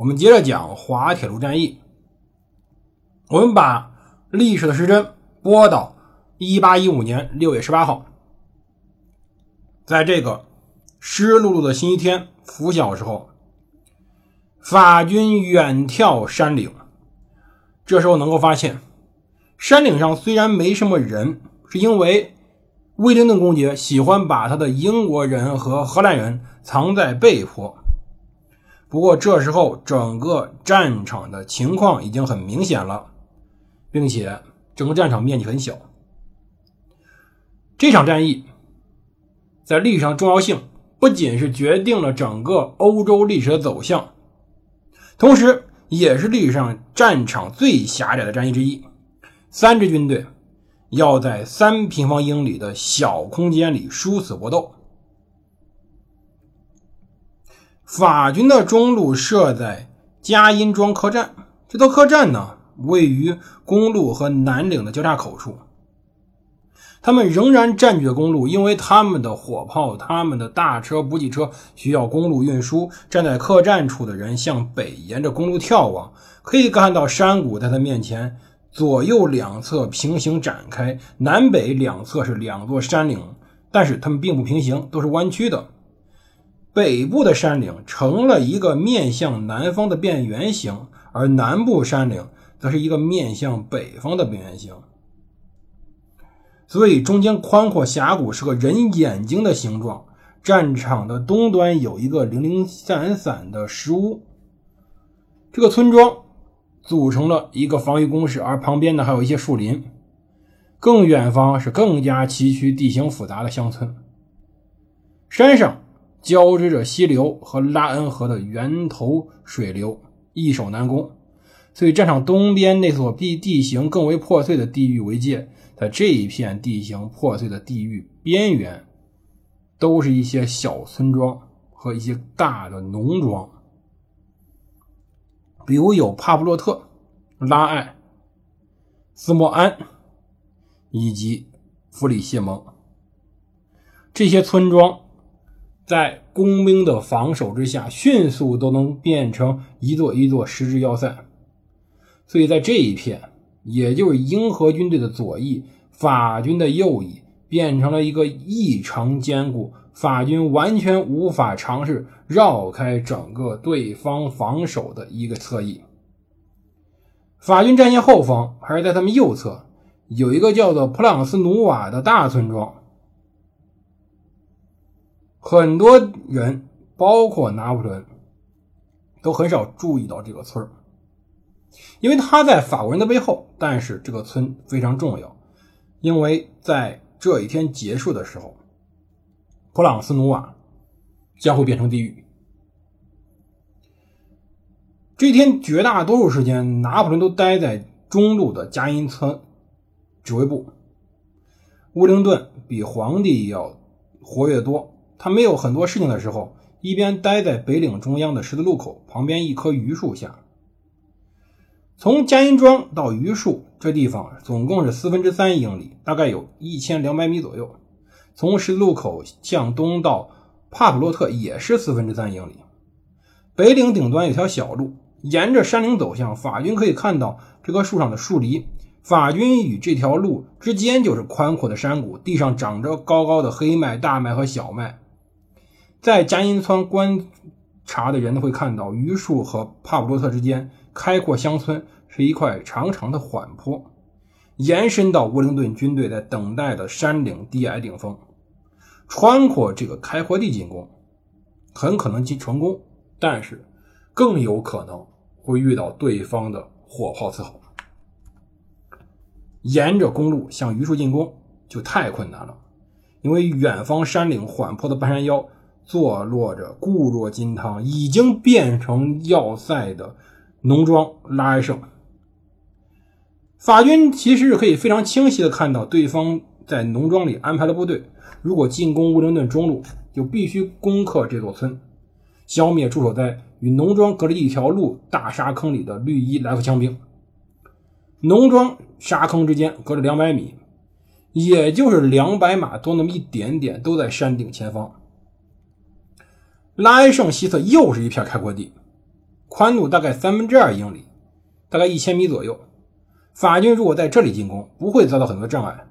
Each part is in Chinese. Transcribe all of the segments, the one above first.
我们接着讲滑铁卢战役。我们把历史的时针拨到一八一五年六月十八号。在这个湿漉漉的星期天拂晓时候，法军远眺山岭。这时候能够发现，山岭上虽然没什么人，是因为威灵顿公爵喜欢把他的英国人和荷兰人藏在背坡。不过这时候整个战场的情况已经很明显了，并且整个战场面积很小。这场战役。在历史上重要性不仅是决定了整个欧洲历史的走向，同时也是历史上战场最狭窄的战役之一。三支军队要在三平方英里的小空间里殊死搏斗。法军的中路设在嘉荫庄客栈，这座客栈呢位于公路和南岭的交叉口处。他们仍然占据公路，因为他们的火炮、他们的大车、补给车需要公路运输。站在客栈处的人向北沿着公路眺望，可以看到山谷在他面前左右两侧平行展开，南北两侧是两座山岭，但是它们并不平行，都是弯曲的。北部的山岭成了一个面向南方的变圆形，而南部山岭则是一个面向北方的变圆形。所以中间宽阔峡谷是个人眼睛的形状。战场的东端有一个零零散散的石屋，这个村庄组成了一个防御工事，而旁边呢还有一些树林。更远方是更加崎岖、地形复杂的乡村。山上交织着溪流和拉恩河的源头水流，易守难攻。所以战场东边那所地地形更为破碎的地域为界。在这一片地形破碎的地域边缘，都是一些小村庄和一些大的农庄，比如有帕布洛特、拉艾、斯莫安以及弗里谢蒙。这些村庄在工兵的防守之下，迅速都能变成一座一座实质要塞。所以在这一片。也就是英荷军队的左翼，法军的右翼变成了一个异常坚固，法军完全无法尝试绕开整个对方防守的一个侧翼。法军战线后方还是在他们右侧，有一个叫做普朗斯努瓦的大村庄，很多人，包括拿破仑，都很少注意到这个村。因为他在法国人的背后，但是这个村非常重要，因为在这一天结束的时候，普朗斯努瓦将会变成地狱。这一天绝大多数时间，拿破仑都待在中路的加因村指挥部。乌灵顿比皇帝要活跃多，他没有很多事情的时候，一边待在北岭中央的十字路口旁边一棵榆树下。从嘉荫庄到榆树这地方总共是四分之三英里，大概有一千两百米左右。从十字路口向东到帕普洛特也是四分之三英里。北岭顶端有条小路，沿着山岭走向。法军可以看到这棵树上的树篱。法军与这条路之间就是宽阔的山谷，地上长着高高的黑麦、大麦和小麦。在嘉荫村观察的人会看到榆树和帕普洛特之间。开阔乡村是一块长长的缓坡，延伸到沃灵顿军队在等待的山岭低矮顶峰。穿过这个开阔地进攻，很可能进成功，但是更有可能会遇到对方的火炮伺候。沿着公路向榆树进攻就太困难了，因为远方山岭缓坡的半山腰坐落着固若金汤、已经变成要塞的农庄拉埃圣。法军其实是可以非常清晰的看到，对方在农庄里安排了部队，如果进攻乌灵顿中路，就必须攻克这座村，消灭驻守在与农庄隔着一条路大沙坑里的绿衣来福枪兵。农庄沙坑之间隔着两百米，也就是两百码多那么一点点，都在山顶前方。拉埃圣西侧又是一片开阔地，宽度大概三分之二英里，大概一千米左右。法军如果在这里进攻，不会遭到很多障碍，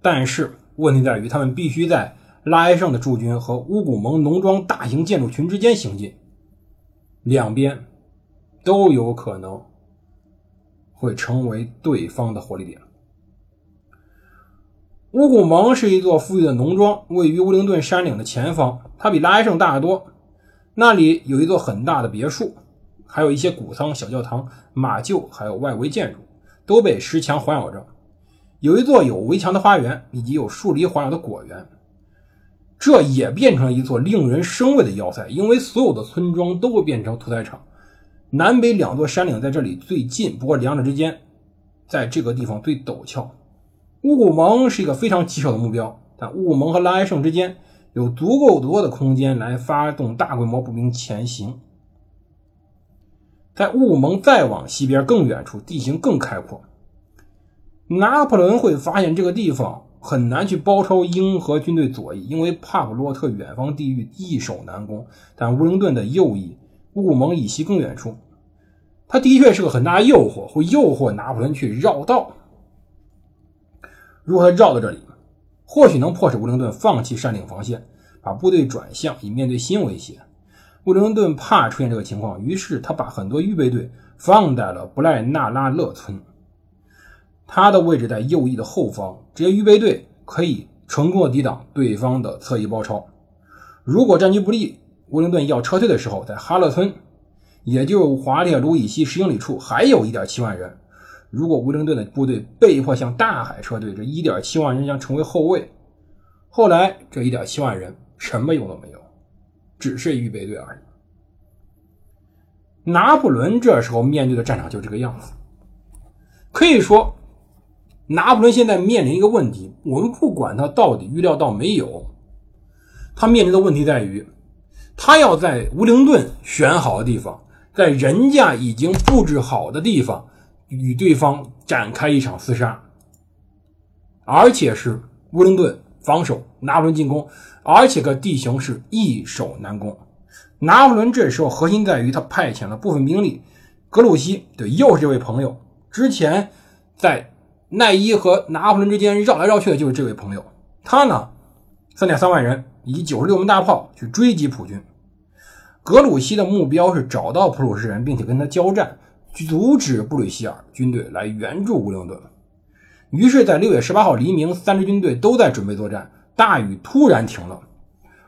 但是问题在于他们必须在拉埃圣的驻军和乌古蒙农庄大型建筑群之间行进，两边都有可能会成为对方的火力点。乌古蒙是一座富裕的农庄，位于乌灵顿山岭的前方，它比拉埃圣大得多。那里有一座很大的别墅，还有一些谷仓、小教堂、马厩，还有外围建筑。都被石墙环绕着，有一座有围墙的花园，以及有树篱环绕的果园。这也变成了一座令人生畏的要塞，因为所有的村庄都会变成屠宰场。南北两座山岭在这里最近，不过两者之间，在这个地方最陡峭。乌古蒙是一个非常棘手的目标，但乌古蒙和拉埃圣之间有足够多的空间来发动大规模步兵前行。在雾蒙再往西边更远处，地形更开阔。拿破仑会发现这个地方很难去包抄英荷军队左翼，因为帕普洛特远方地域易守难攻。但乌灵顿的右翼，雾蒙以西更远处，他的确是个很大的诱惑，会诱惑拿破仑去绕道。如果他绕到这里，或许能迫使乌灵顿放弃山顶防线，把部队转向，以面对新威胁。布灵顿怕出现这个情况，于是他把很多预备队放在了布赖纳拉勒村。他的位置在右翼的后方，这些预备队可以成功的抵挡对方的侧翼包抄。如果战局不利，乌灵顿要撤退的时候，在哈勒村，也就是滑铁卢以西十英里处，还有一点七万人。如果乌灵顿的部队被迫向大海撤退，这一点七万人将成为后卫。后来，这一点七万人什么用都没有。只是预备队而已。拿破仑这时候面对的战场就这个样子。可以说，拿破仑现在面临一个问题：我们不管他到底预料到没有，他面临的问题在于，他要在乌灵顿选好的地方，在人家已经布置好的地方与对方展开一场厮杀，而且是乌灵顿。防守，拿破仑进攻，而且个地形是易守难攻。拿破仑这时候核心在于他派遣了部分兵力，格鲁希对，又是这位朋友。之前在奈伊和拿破仑之间绕来绕去的就是这位朋友。他呢，三点三万人，以九十六门大炮去追击普军。格鲁希的目标是找到普鲁士人，并且跟他交战，阻止布吕希尔军队来援助乌灵顿。于是，在六月十八号黎明，三支军队都在准备作战。大雨突然停了，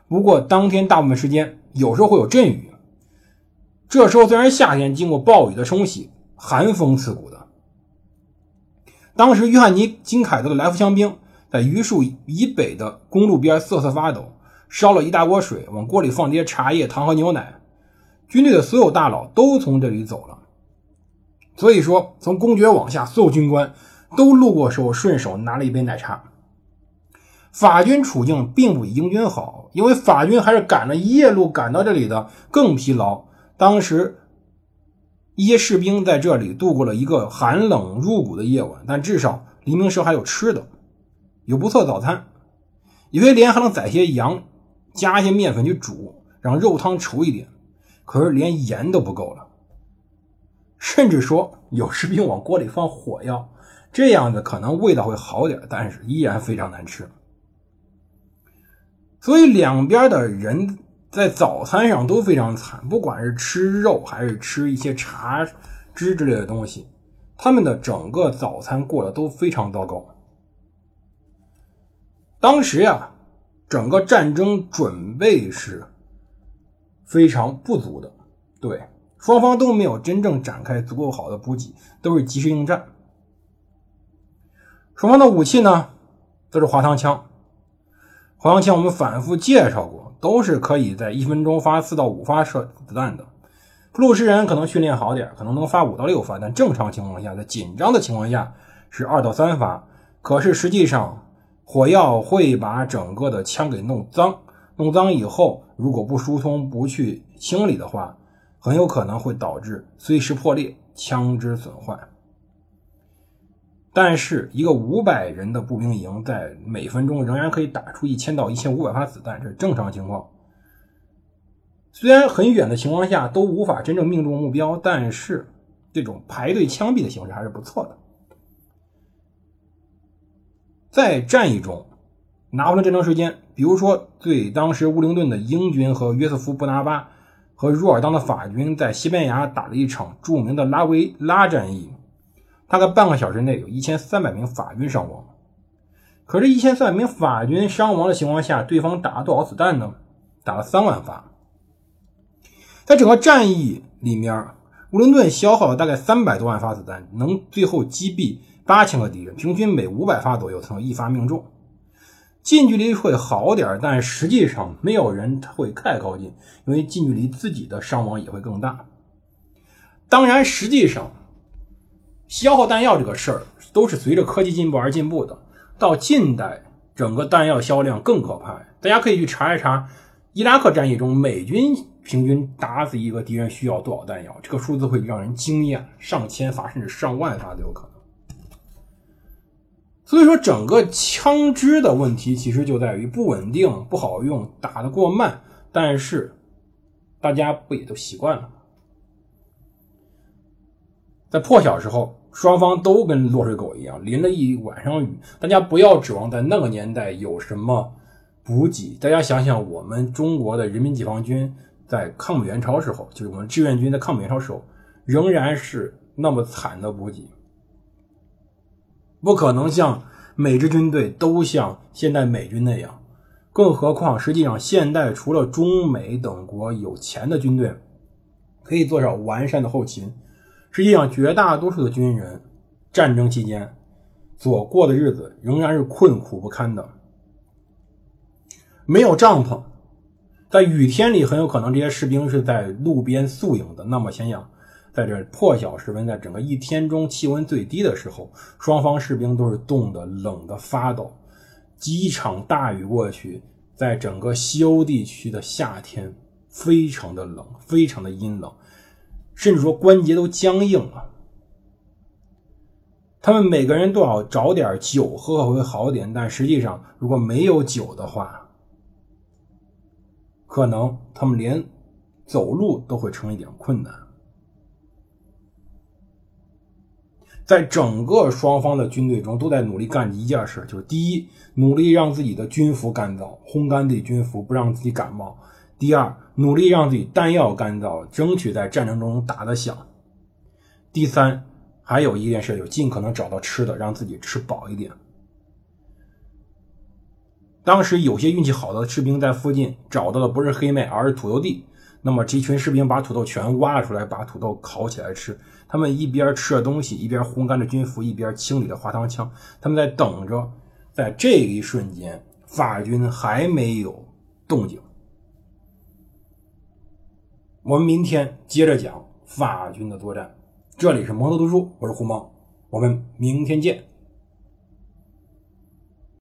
不过当天大部分时间有时候会有阵雨。这时候虽然夏天，经过暴雨的冲洗，寒风刺骨的。当时，约翰尼·金凯德的来福枪兵在榆树以北的公路边瑟瑟发抖，烧了一大锅水，往锅里放些茶叶、糖和牛奶。军队的所有大佬都从这里走了，所以说，从公爵往下，所有军官。都路过时候顺手拿了一杯奶茶。法军处境并不比英军好，因为法军还是赶了夜路赶到这里的，更疲劳。当时一些士兵在这里度过了一个寒冷入骨的夜晚，但至少黎明时还有吃的，有不错的早餐。有些连还能宰些羊，加一些面粉去煮，让肉汤稠一点。可是连盐都不够了，甚至说有士兵往锅里放火药。这样子可能味道会好点，但是依然非常难吃。所以两边的人在早餐上都非常惨，不管是吃肉还是吃一些茶汁之类的东西，他们的整个早餐过得都非常糟糕。当时呀，整个战争准备是非常不足的，对双方都没有真正展开足够好的补给，都是及时应战。双方的武器呢，都是滑膛枪。滑膛枪我们反复介绍过，都是可以在一分钟发四到五发射子弹的。普鲁士人可能训练好点，可能能发五到六发，但正常情况下，在紧张的情况下是二到三发。可是实际上，火药会把整个的枪给弄脏，弄脏以后，如果不疏通、不去清理的话，很有可能会导致随时破裂、枪支损坏。但是，一个五百人的步兵营在每分钟仍然可以打出一千到一千五百发子弹，这是正常情况。虽然很远的情况下都无法真正命中目标，但是这种排队枪毙的形式还是不错的。在战役中，拿破仑战争时间，比如说对当时乌灵顿的英军和约瑟夫·布拿巴和若尔当的法军在西班牙打了一场著名的拉维拉战役，大概半个小时内有一千三百名法军伤亡。可是，一千三百名法军伤亡的情况下，对方打了多少子弹呢？打了三万发。在整个战役里面，乌伦顿消耗了大概三百多万发子弹，能最后击毙八千个敌人，平均每五百发左右才能一发命中。近距离会好点，但实际上没有人会太靠近，因为近距离自己的伤亡也会更大。当然，实际上消耗弹药这个事儿都是随着科技进步而进步的。到近代，整个弹药销量更可怕。大家可以去查一查伊拉克战役中美军。平均打死一个敌人需要多少弹药？这个数字会让人惊艳，上千发甚至上万发都有可能。所以说，整个枪支的问题其实就在于不稳定、不好用、打得过慢。但是大家不也都习惯了吗？在破晓时候，双方都跟落水狗一样，淋了一晚上雨。大家不要指望在那个年代有什么补给。大家想想，我们中国的人民解放军。在抗美援朝时候，就是我们志愿军在抗美援朝时候，仍然是那么惨的补给，不可能像美支军队都像现代美军那样。更何况，实际上现代除了中美等国有钱的军队可以做上完善的后勤，实际上绝大多数的军人战争期间所过的日子仍然是困苦不堪的，没有帐篷。在雨天里，很有可能这些士兵是在路边宿营的。那么，想想，在这破晓时分，在整个一天中气温最低的时候，双方士兵都是冻得冷得发抖。几场大雨过去，在整个西欧地区的夏天，非常的冷，非常的阴冷，甚至说关节都僵硬了。他们每个人都要找点酒喝会好点，但实际上，如果没有酒的话，可能他们连走路都会成一点困难。在整个双方的军队中，都在努力干一件事，就是第一，努力让自己的军服干燥，烘干自己军服，不让自己感冒；第二，努力让自己弹药干燥，争取在战争中打得响；第三，还有一件事，就尽可能找到吃的，让自己吃饱一点。当时有些运气好的士兵在附近找到的不是黑麦，而是土豆地。那么这群士兵把土豆全挖出来，把土豆烤起来吃。他们一边吃着东西，一边烘干着军服，一边清理着滑膛枪。他们在等着，在这一瞬间，法军还没有动静。我们明天接着讲法军的作战。这里是蒙头读书，我是胡蒙，我们明天见。